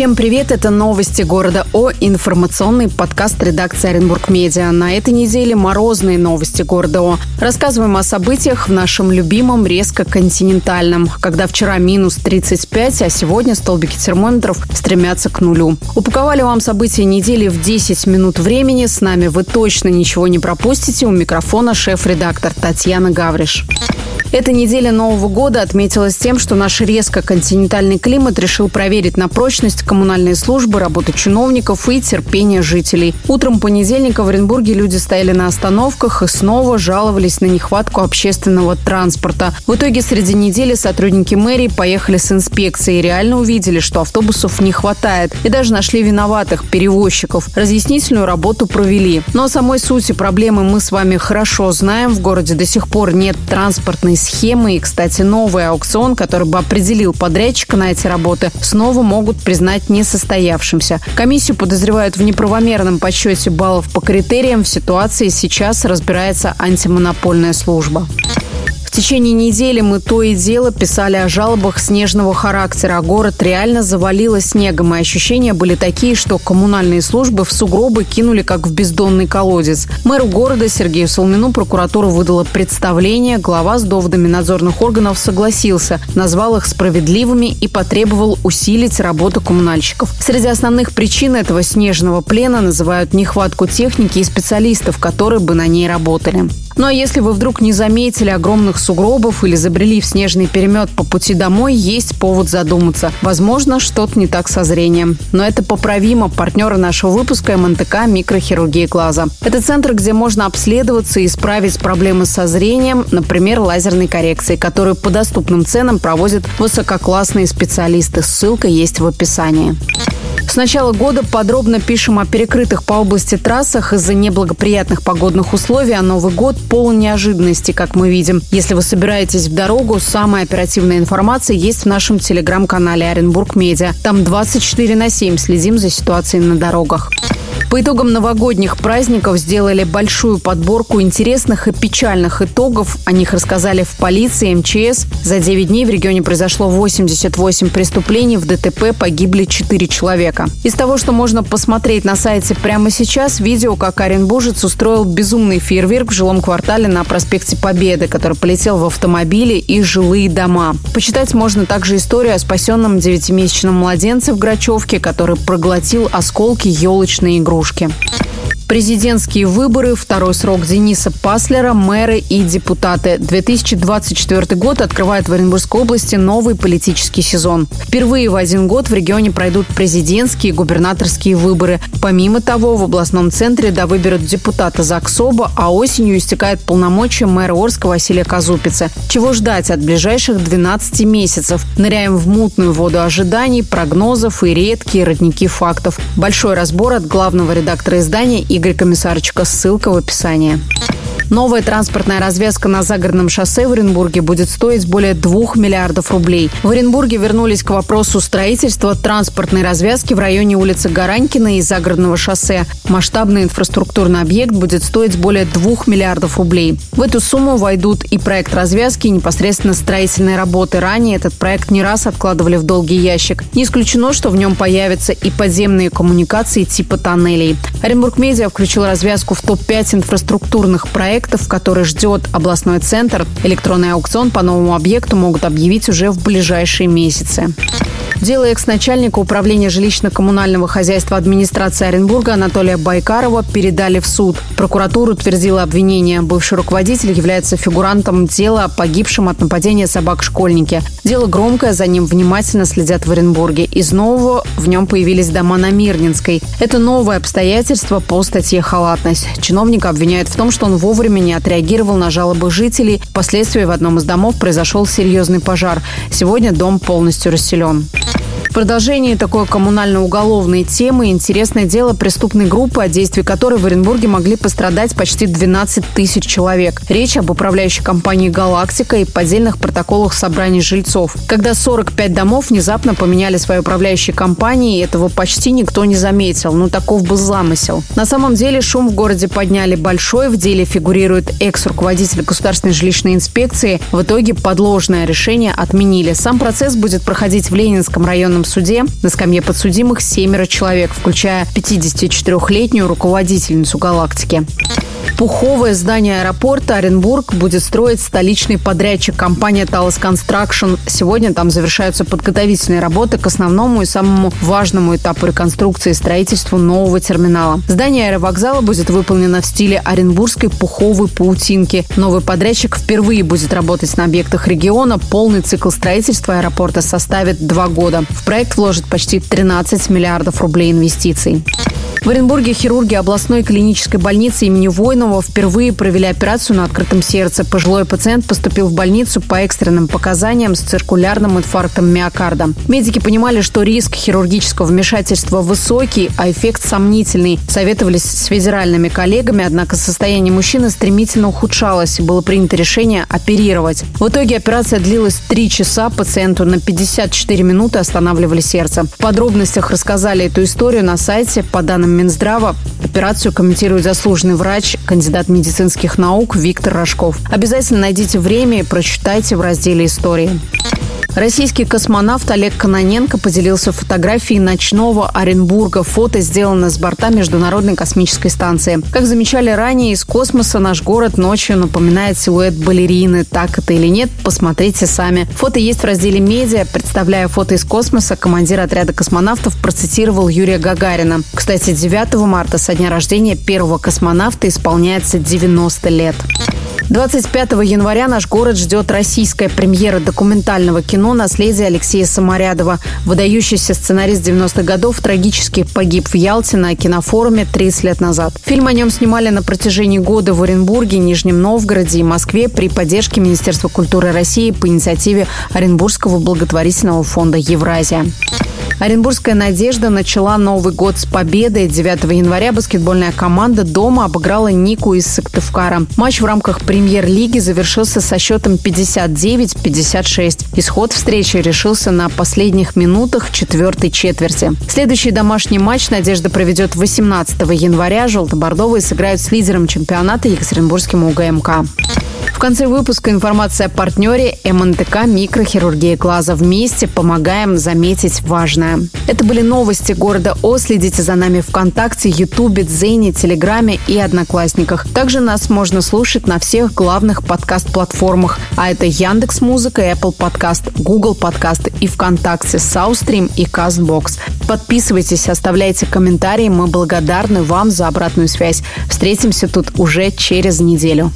Всем привет, это новости города О, информационный подкаст редакции Оренбург Медиа. На этой неделе морозные новости города О. Рассказываем о событиях в нашем любимом резко-континентальном, когда вчера минус 35, а сегодня столбики термометров стремятся к нулю. Упаковали вам события недели в 10 минут времени. С нами вы точно ничего не пропустите. У микрофона шеф-редактор Татьяна Гавриш. Эта неделя Нового года отметилась тем, что наш резко континентальный климат решил проверить на прочность коммунальные службы, работу чиновников и терпение жителей. Утром понедельника в Оренбурге люди стояли на остановках и снова жаловались на нехватку общественного транспорта. В итоге среди недели сотрудники мэрии поехали с инспекцией и реально увидели, что автобусов не хватает. И даже нашли виноватых перевозчиков. Разъяснительную работу провели. Но о самой сути проблемы мы с вами хорошо знаем. В городе до сих пор нет транспортной схемы. И, кстати, новый аукцион, который бы определил подрядчика на эти работы, снова могут признать несостоявшимся. Комиссию подозревают в неправомерном подсчете баллов по критериям. В ситуации сейчас разбирается антимонопольная служба. В течение недели мы то и дело писали о жалобах снежного характера, а город реально завалило снегом, и ощущения были такие, что коммунальные службы в сугробы кинули как в бездонный колодец. Мэру города Сергею Солмину прокуратура выдала представление, глава с доводами надзорных органов согласился, назвал их справедливыми и потребовал усилить работу коммунальщиков. Среди основных причин этого снежного плена называют нехватку техники и специалистов, которые бы на ней работали. Ну а если вы вдруг не заметили огромных сугробов или забрели в снежный перемет по пути домой, есть повод задуматься. Возможно, что-то не так со зрением. Но это поправимо. Партнеры нашего выпуска МНТК «Микрохирургия глаза». Это центр, где можно обследоваться и исправить проблемы со зрением, например, лазерной коррекции, которую по доступным ценам проводят высококлассные специалисты. Ссылка есть в описании. С начала года подробно пишем о перекрытых по области трассах из-за неблагоприятных погодных условий, а Новый год полон неожиданностей, как мы видим. Если вы собираетесь в дорогу, самая оперативная информация есть в нашем телеграм-канале Оренбург Медиа. Там 24 на 7 следим за ситуацией на дорогах. По итогам новогодних праздников сделали большую подборку интересных и печальных итогов. О них рассказали в полиции, МЧС. За 9 дней в регионе произошло 88 преступлений, в ДТП погибли 4 человека. Из того, что можно посмотреть на сайте прямо сейчас, видео, как Оренбуржец устроил безумный фейерверк в жилом квартале на проспекте Победы, который полетел в автомобили и жилые дома. Почитать можно также историю о спасенном 9-месячном младенце в Грачевке, который проглотил осколки елочной игрушки игрушки. Президентские выборы, второй срок Дениса Паслера, мэры и депутаты. 2024 год открывает в Оренбургской области новый политический сезон. Впервые в один год в регионе пройдут президентские и губернаторские выборы. Помимо того, в областном центре довыберут депутата ЗАГСОБа, а осенью истекает полномочия мэра Орска Василия Казупицы. Чего ждать от ближайших 12 месяцев? Ныряем в мутную воду ожиданий, прогнозов и редкие родники фактов. Большой разбор от главного редактора издания и Игорь Комиссарчика. Ссылка в описании. Новая транспортная развязка на загородном шоссе в Оренбурге будет стоить более 2 миллиардов рублей. В Оренбурге вернулись к вопросу строительства транспортной развязки в районе улицы Гаранькина и загородного шоссе. Масштабный инфраструктурный объект будет стоить более 2 миллиардов рублей. В эту сумму войдут и проект развязки, и непосредственно строительные работы. Ранее этот проект не раз откладывали в долгий ящик. Не исключено, что в нем появятся и подземные коммуникации типа тоннелей. Оренбург Медиа включил развязку в топ-5 инфраструктурных проектов проектов, который ждет областной центр. Электронный аукцион по новому объекту могут объявить уже в ближайшие месяцы. Дело экс-начальника управления жилищно-коммунального хозяйства администрации Оренбурга Анатолия Байкарова передали в суд. Прокуратура утвердила обвинение. Бывший руководитель является фигурантом дела о погибшем от нападения собак-школьнике. Дело громкое, за ним внимательно следят в Оренбурге. Из нового в нем появились дома на Мирнинской. Это новое обстоятельство по статье «Халатность». Чиновника обвиняют в том, что он вовремя не отреагировал на жалобы жителей. Впоследствии в одном из домов произошел серьезный пожар. Сегодня дом полностью расселен. В продолжении такой коммунально-уголовной темы интересное дело преступной группы, от действий которой в Оренбурге могли пострадать почти 12 тысяч человек. Речь об управляющей компании «Галактика» и поддельных протоколах собраний жильцов. Когда 45 домов внезапно поменяли свои управляющие компании, этого почти никто не заметил. Ну, таков был замысел. На самом деле шум в городе подняли большой. В деле фигурирует экс-руководитель государственной жилищной инспекции. В итоге подложное решение отменили. Сам процесс будет проходить в Ленинском районном апелляционном суде. На скамье подсудимых семеро человек, включая 54-летнюю руководительницу «Галактики». Пуховое здание аэропорта Оренбург будет строить столичный подрядчик компания Talos Construction. Сегодня там завершаются подготовительные работы к основному и самому важному этапу реконструкции и строительству нового терминала. Здание аэровокзала будет выполнено в стиле оренбургской пуховой паутинки. Новый подрядчик впервые будет работать на объектах региона. Полный цикл строительства аэропорта составит два года. В проект вложат почти 13 миллиардов рублей инвестиций. В Оренбурге хирурги областной клинической больницы имени Войнова впервые провели операцию на открытом сердце. Пожилой пациент поступил в больницу по экстренным показаниям с циркулярным инфарктом миокарда. Медики понимали, что риск хирургического вмешательства высокий, а эффект сомнительный. Советовались с федеральными коллегами, однако состояние мужчины стремительно ухудшалось и было принято решение оперировать. В итоге операция длилась три часа, пациенту на 54 минуты останавливали сердце. В подробностях рассказали эту историю на сайте по данным Минздрава. Операцию комментирует заслуженный врач, кандидат медицинских наук Виктор Рожков. Обязательно найдите время и прочитайте в разделе «Истории». Российский космонавт Олег Кононенко поделился фотографией ночного Оренбурга. Фото сделано с борта Международной космической станции. Как замечали ранее, из космоса наш город ночью напоминает силуэт балерины. Так это или нет, посмотрите сами. Фото есть в разделе «Медиа». Представляя фото из космоса, командир отряда космонавтов процитировал Юрия Гагарина. Кстати, 9 марта со дня рождения первого космонавта исполняется 90 лет. 25 января наш город ждет российская премьера документального кино «Наследие» Алексея Саморядова. Выдающийся сценарист 90-х годов трагически погиб в Ялте на кинофоруме 30 лет назад. Фильм о нем снимали на протяжении года в Оренбурге, Нижнем Новгороде и Москве при поддержке Министерства культуры России по инициативе Оренбургского благотворительного фонда «Евразия». Оренбургская «Надежда» начала Новый год с победой. 9 января баскетбольная команда дома обыграла Нику из Сыктывкара. Матч в рамках премьер-лиги завершился со счетом 59-56. Исход встречи решился на последних минутах четвертой четверти. Следующий домашний матч «Надежда» проведет 18 января. Желто-бордовые сыграют с лидером чемпионата Екатеринбургским УГМК. В конце выпуска информация о партнере МНТК «Микрохирургия глаза». Вместе помогаем заметить важное. Это были новости города О. Следите за нами ВКонтакте, Ютубе, Дзене, Телеграме и Одноклассниках. Также нас можно слушать на всех главных подкаст-платформах. А это Яндекс Музыка, Apple Podcast, Google Podcast и ВКонтакте, Саустрим и Castbox. Подписывайтесь, оставляйте комментарии. Мы благодарны вам за обратную связь. Встретимся тут уже через неделю.